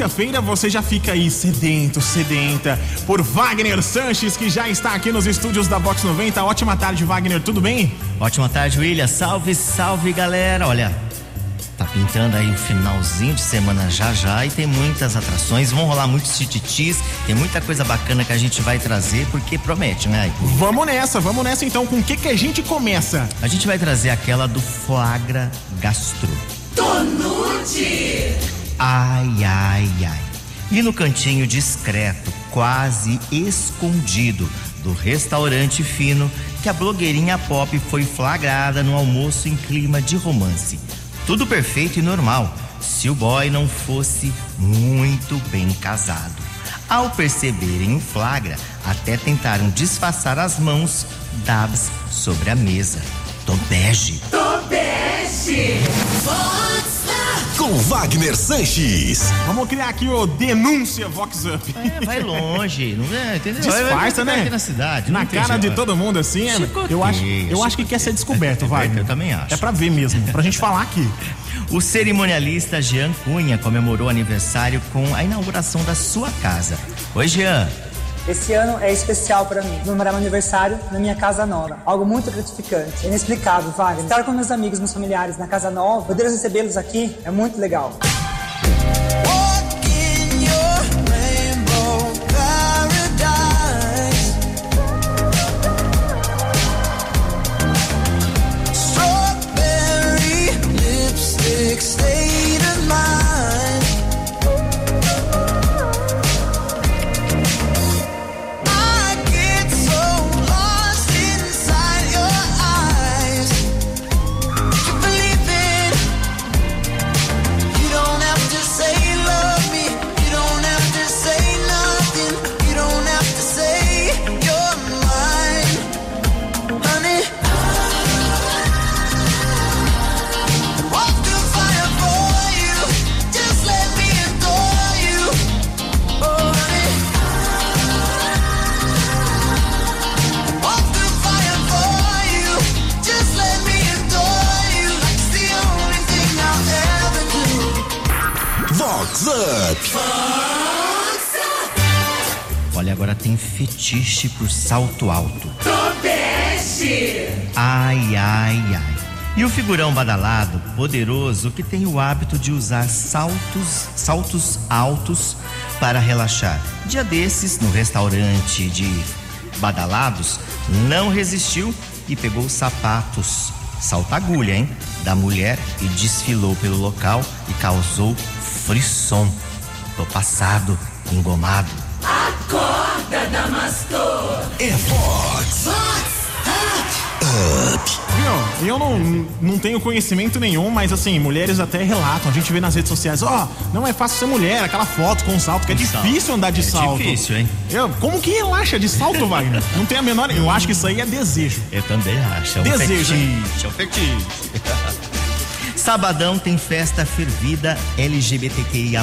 quinta-feira você já fica aí sedento, sedenta por Wagner Sanches, que já está aqui nos estúdios da Box 90. Ótima tarde, Wagner, tudo bem? Ótima tarde, William. Salve, salve, galera. Olha, tá pintando aí o finalzinho de semana já já e tem muitas atrações, vão rolar muitos tititis, tem muita coisa bacana que a gente vai trazer porque promete, né? Vamos nessa, vamos nessa então. Com o que que a gente começa? A gente vai trazer aquela do Flagra Gastro. Tonute! Ai, ai, ai. E no cantinho discreto, quase escondido do restaurante fino, que a blogueirinha pop foi flagrada no almoço em clima de romance. Tudo perfeito e normal, se o boy não fosse muito bem casado. Ao perceberem o flagra, até tentaram disfarçar as mãos dadas sobre a mesa. Tom bege. Tobeste! Com Wagner Sanches. Vamos criar aqui o Denúncia Vox Up. É, vai longe, não é? Entendeu? Disfarça, né? Aqui na cidade. Na cara de todo mundo assim, é- eu acho, eu acho que quer ser descoberto, Wagner. eu também acho. É pra ver mesmo, pra gente falar aqui. O cerimonialista Jean Cunha comemorou o aniversário com a inauguração da sua casa. Oi, Jean. Esse ano é especial para mim. Comemorar meu aniversário na minha casa nova. Algo muito gratificante. Inexplicável, Wagner. Estar com meus amigos, meus familiares na casa nova, poder recebê-los aqui é muito legal. Up. Olha, agora tem fetiche por salto alto. Tobeste! Ai, ai, ai. E o figurão badalado, poderoso, que tem o hábito de usar saltos, saltos altos para relaxar. Dia desses, no restaurante de badalados, não resistiu e pegou os sapatos, salta-agulha, hein? Da mulher e desfilou pelo local e causou frisson. Tô passado, engomado. Acorda, Damastor! É Vox. Viu? Eu não, não tenho conhecimento nenhum, mas assim, mulheres até relatam. A gente vê nas redes sociais, ó, não é fácil ser mulher, aquela foto com salto, que é difícil andar de É salto. difícil, hein? Eu, como que relaxa de salto, Wagner? Não tem a menor. Eu acho que isso aí é desejo. Eu também acho. É um Desejo, fetiche, é um fetiche. Sabadão tem festa fervida LGBTQIA+,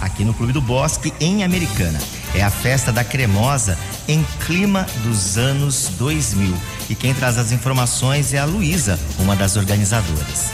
aqui no Clube do Bosque, em Americana. É a festa da cremosa em clima dos anos 2000. E quem traz as informações é a Luísa, uma das organizadoras.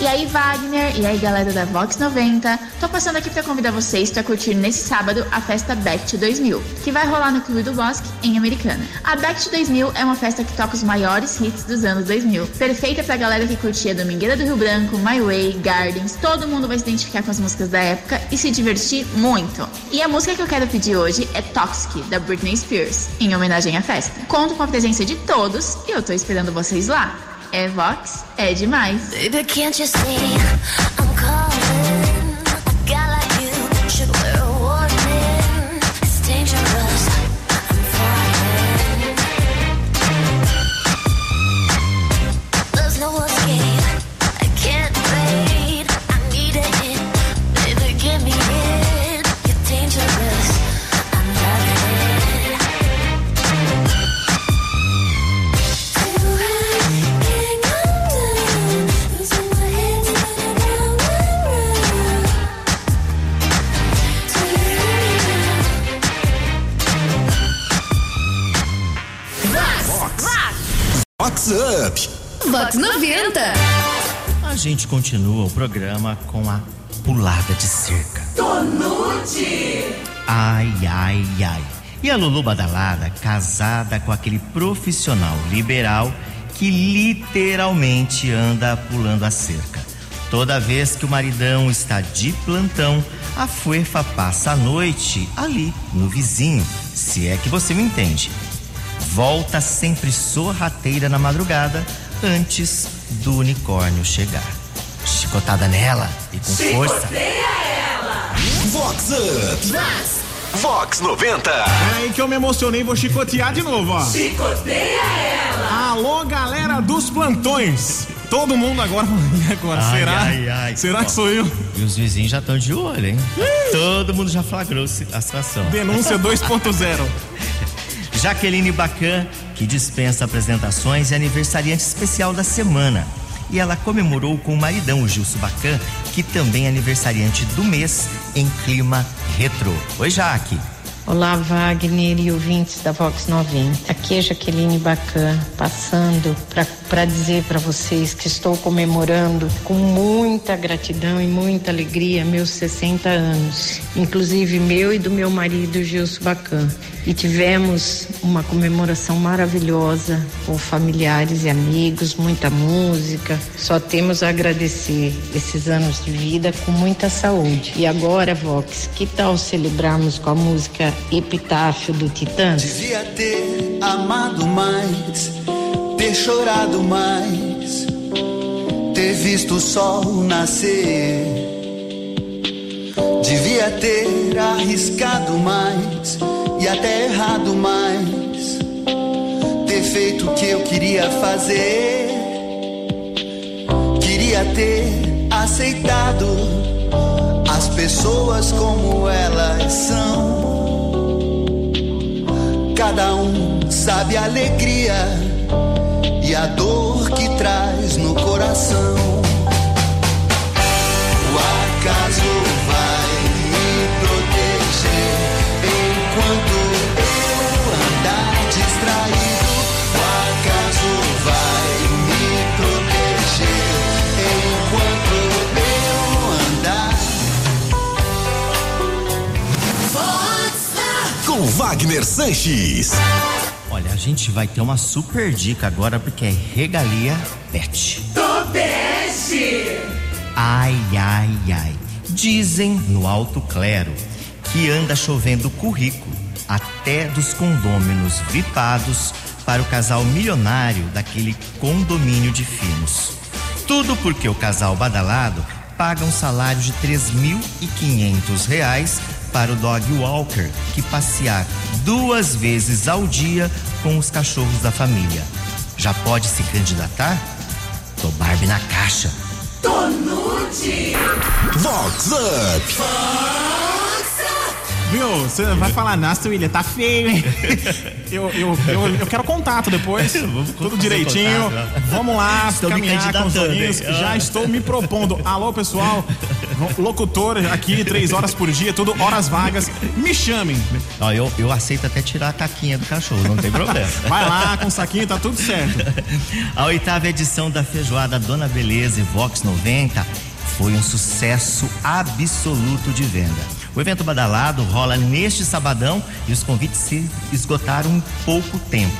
E aí, Wagner, e aí, galera da Vox 90, tô passando aqui pra convidar vocês pra curtir nesse sábado a festa Back to 2000, que vai rolar no Clube do Bosque, em Americana. A Back to 2000 é uma festa que toca os maiores hits dos anos 2000, perfeita pra galera que curtia Domingueira do Rio Branco, My Way, Gardens, todo mundo vai se identificar com as músicas da época e se divertir muito. E a música que eu quero pedir hoje é Toxic, da Britney Spears, em homenagem à festa. Conto com a presença de todos e eu tô esperando vocês lá. É Vox, é demais. Baby, gente continua o programa com a pulada de cerca. Tonute. Ai, ai, ai. E a Lulu Badalada, casada com aquele profissional liberal que literalmente anda pulando a cerca. Toda vez que o maridão está de plantão, a fuefa passa a noite ali, no vizinho, se é que você me entende. Volta sempre sorrateira na madrugada, antes do unicórnio chegar. Chicotada nela e com força. Chicoteia ela. Vox Up. Vox 90. É aí que eu me emocionei, vou chicotear de novo, ó. Chicoteia ela. Alô, galera dos plantões. Todo mundo agora, e agora? Ai, será? ai, ai. será que sou eu? E os vizinhos já estão de olho, hein? Todo mundo já flagrou a situação. Denúncia 2.0. Jaqueline Bacan, que dispensa apresentações, é aniversariante especial da semana. E ela comemorou com o maridão, o Gilson Bacan, que também é aniversariante do mês em clima retrô. Oi, Jaque. Olá, Wagner e ouvintes da Vox 90. Aqui é Jaqueline Bacan, passando para dizer para vocês que estou comemorando com muita gratidão e muita alegria meus 60 anos, inclusive meu e do meu marido Gilson Bacan. E tivemos uma comemoração maravilhosa com familiares e amigos, muita música. Só temos a agradecer esses anos de vida com muita saúde. E agora, Vox, que tal celebrarmos com a música Epitáfio do Titãs? Devia ter amado mais, ter chorado mais, ter visto o sol nascer. Devia ter arriscado mais e até errado mais, ter feito o que eu queria fazer. Queria ter aceitado as pessoas como elas são. Cada um sabe a alegria e a dor que traz no coração. Com Wagner Sanches. Olha, a gente vai ter uma super dica agora porque é regalia pet. Topeste. Ai, ai, ai. Dizem no alto clero que anda chovendo currículo até dos condôminos vipados para o casal milionário daquele condomínio de finos. Tudo porque o casal badalado paga um salário de 3.500 reais para o dog walker que passear duas vezes ao dia com os cachorros da família. Já pode se candidatar? Tô Barbie na caixa. Tonute. Vox Up. Viu? Você vai falar, nossa, William, tá feio, hein? Eu, eu, eu, eu quero contato depois. Tudo direitinho. contato, né? Vamos lá, Estou caminhar com os olhinhos. Já estou me propondo. Alô, pessoal. Locutor aqui, três horas por dia, tudo horas vagas. Me chamem. Ó, eu, eu aceito até tirar a caquinha do cachorro, não tem problema. Vai lá com o saquinho, tá tudo certo. A oitava edição da feijoada Dona Beleza e Vox 90 foi um sucesso absoluto de venda. O evento badalado rola neste sabadão e os convites se esgotaram em pouco tempo.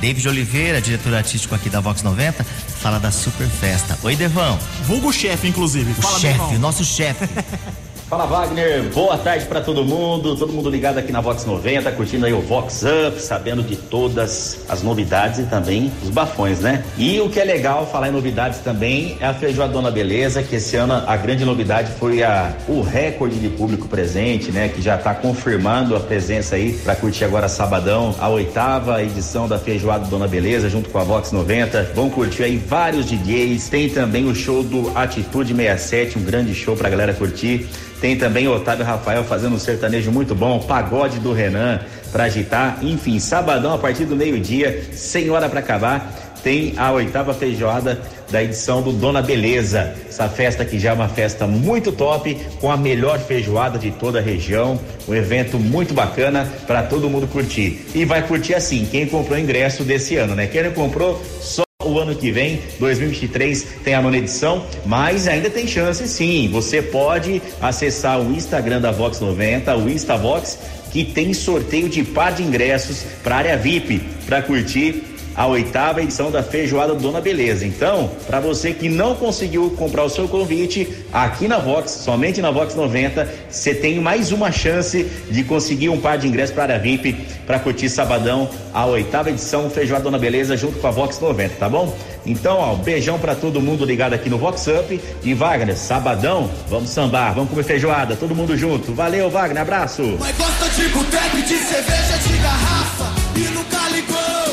David Oliveira, diretor artístico aqui da Vox 90, fala da super festa. Oi, Devão. Vulgo chefe, inclusive. O Fala, chefe, Devão. o nosso chefe. Fala Wagner, boa tarde pra todo mundo, todo mundo ligado aqui na Vox 90, curtindo aí o Vox Up, sabendo de todas as novidades e também os bafões, né? E o que é legal falar em novidades também é a Feijoadona Beleza, que esse ano a grande novidade foi a, o recorde de público presente, né? Que já tá confirmando a presença aí pra curtir agora sabadão, a oitava edição da Feijoada Dona Beleza, junto com a Vox 90. Vão curtir aí vários DJs, tem também o show do Atitude 67, um grande show pra galera curtir. Tem também Otávio Rafael fazendo um sertanejo muito bom, pagode do Renan pra agitar. Enfim, sabadão a partir do meio-dia, sem hora pra acabar, tem a oitava feijoada da edição do Dona Beleza. Essa festa que já é uma festa muito top, com a melhor feijoada de toda a região. Um evento muito bacana para todo mundo curtir. E vai curtir assim, quem comprou ingresso desse ano, né? Quem não comprou, só O ano que vem, 2023, tem a nona edição, mas ainda tem chance sim. Você pode acessar o Instagram da Vox 90, o Instavox, que tem sorteio de par de ingressos para área VIP, para curtir a oitava edição da Feijoada do Dona Beleza. Então, para você que não conseguiu comprar o seu convite, aqui na Vox, somente na Vox 90, você tem mais uma chance de conseguir um par de ingressos para área VIP para curtir sabadão a oitava edição Feijoada Dona Beleza junto com a Vox 90, tá bom? Então, ó, beijão para todo mundo ligado aqui no Vox Up e Wagner, sabadão, vamos sambar, vamos comer feijoada, todo mundo junto. Valeu, Wagner, abraço. Mas gosta de boteco de cerveja de garrafa e nunca ligou.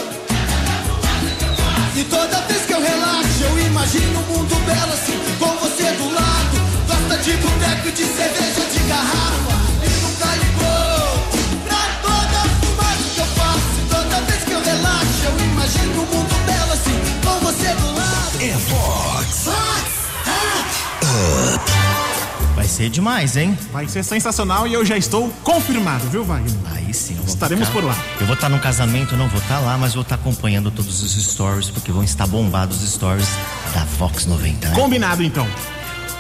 Assim, com você do lado. Gosta de boteco e de cerveja de garrafa e nunca ligou. Pra toda fumaça que eu faço, e toda vez que eu relaxo, eu imagino um mundo belo assim, com você do lado. É Vox. Vai ser demais, hein? Vai ser sensacional e eu já estou confirmado, viu, Wagner? Aí sim, Estaremos ficar- por lá. Eu vou estar no casamento, não vou estar lá, mas vou estar acompanhando todos os stories, porque vão estar bombados os stories da Vox 90. né? Combinado então.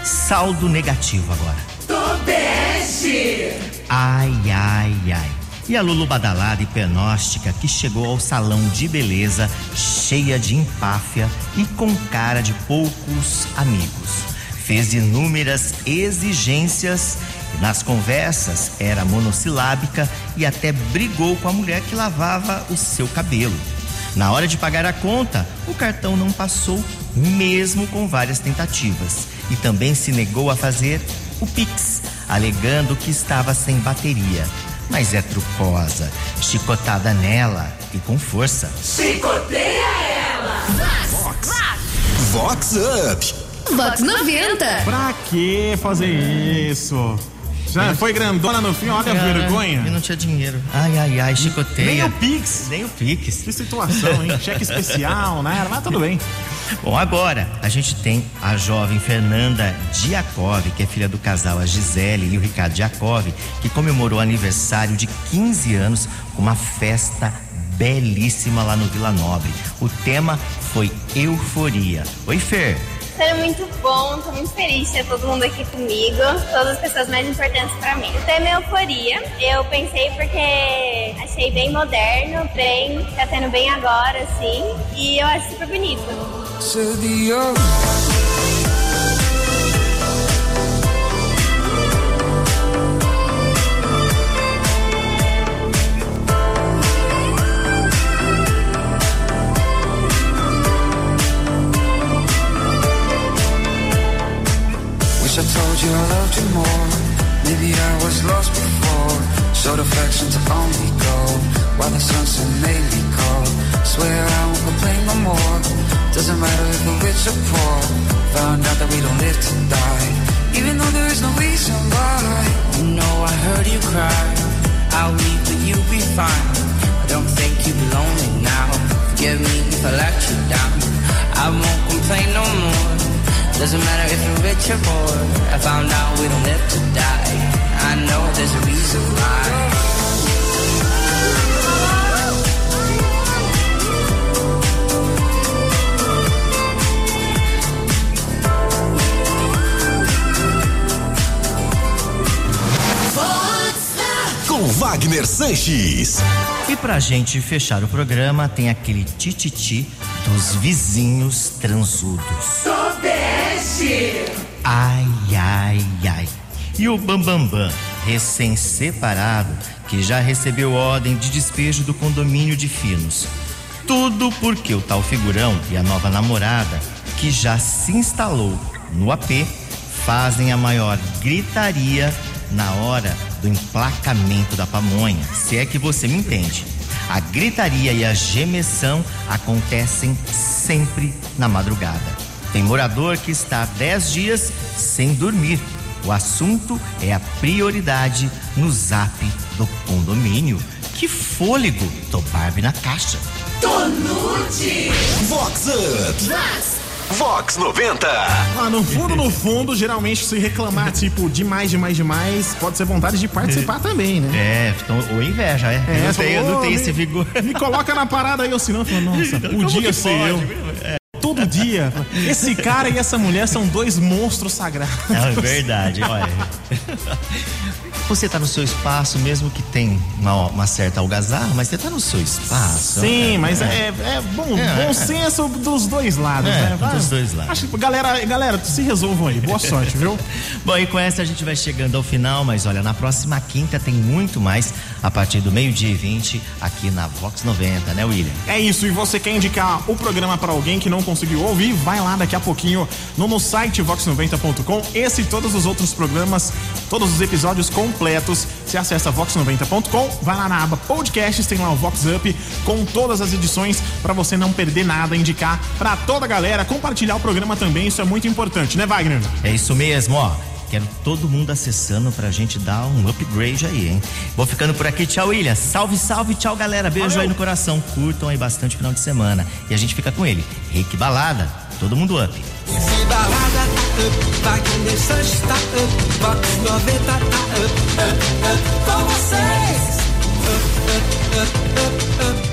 Saldo negativo agora. Tobeste. Ai, ai, ai. E a Lulu badalada e penóstica que chegou ao salão de beleza cheia de empáfia e com cara de poucos amigos. Fez inúmeras exigências e nas conversas era monossilábica e até brigou com a mulher que lavava o seu cabelo. Na hora de pagar a conta, o cartão não passou, mesmo com várias tentativas. E também se negou a fazer o Pix, alegando que estava sem bateria. Mas é trucosa, chicotada nela e com força. Chicoteia ela. Vox Up. Vox 90. Pra que fazer isso? Já foi grandona no fim, olha a Cara, vergonha. Eu não tinha dinheiro. Ai, ai, ai, chicoteia. Nem o Pix. Nem o Pix. Que situação, hein? Cheque especial, né? Mas tudo bem. Bom, agora a gente tem a jovem Fernanda Diakov, que é filha do casal a Gisele e o Ricardo Diakov, que comemorou o aniversário de 15 anos com uma festa belíssima lá no Vila Nobre. O tema foi euforia. Oi, Fer. Foi muito bom, tô muito feliz de ter todo mundo aqui comigo, todas as pessoas mais importantes pra mim. O tema é euforia. Eu pensei porque achei bem moderno, bem, tá tendo bem agora, assim, e eu acho super bonito. You I loved you more. Maybe I was lost before. Showed affection to only go. While the sunset made me cold. Swear I won't complain no more. Doesn't matter if we're rich or poor. Found out that we don't live to die. Even though there is no reason why. You know I heard you cry. I'll leave, but you'll be fine. I don't think you'll be lonely now. Forgive me if I let you down. Doesn't matter if you're rich or poor. I found out we don't live to die. I know there's a reason why. Com Wagner Sanches. E pra gente fechar o programa, tem aquele tititi dos vizinhos transudos. Ai, ai, ai. E o Bambambam, recém-separado, que já recebeu ordem de despejo do condomínio de Finos. Tudo porque o tal figurão e a nova namorada, que já se instalou no AP, fazem a maior gritaria na hora do emplacamento da pamonha, se é que você me entende. A gritaria e a gemessão acontecem sempre na madrugada. Tem morador que está há 10 dias sem dormir. O assunto é a prioridade no zap do condomínio. Que fôlego do Barbie na caixa. Tonute. Vox Up. Vox 90. Ah, no fundo, no fundo, geralmente se reclamar, tipo, demais, demais, demais, pode ser vontade de participar também, né? É, então, ou inveja, é. eu não eu não "Ô, tenho me- esse vigor. Me coloca na parada aí, ou senão, eu falo, nossa, Como podia ser pode, eu. É. todo dia. Esse cara e essa mulher são dois monstros sagrados. É verdade, olha. Você tá no seu espaço, mesmo que tem uma, uma certa algazarra, mas você tá no seu espaço. Sim, né? mas é, é bom, É, bom é. senso dos dois lados, É, né? dos dois lados. Acho galera, galera, se resolvam aí. Boa sorte, viu? Bom, e com essa a gente vai chegando ao final, mas olha, na próxima quinta tem muito mais a partir do meio-dia e 20 aqui na Vox 90, né, William? É isso, e você quer indicar o programa para alguém que não conseguiu ouvir, vai lá daqui a pouquinho no, no site vox90.com. Esse e todos os outros programas, todos os episódios completos, você acessa vox90.com, vai lá na aba podcasts, tem lá o Vox Up com todas as edições para você não perder nada, indicar para toda a galera, compartilhar o programa também, isso é muito importante, né, Wagner? É isso mesmo, ó. Quero todo mundo acessando pra gente dar um upgrade aí, hein? Vou ficando por aqui. Tchau, William. Salve, salve. Tchau, galera. Beijo Valeu. aí no coração. Curtam aí bastante o final de semana. E a gente fica com ele. Rick Balada. Todo mundo up. Se up. Wagner Sanches tá up. Box 90 tá up. Up, up. Com vocês. Up, up, up, up, up.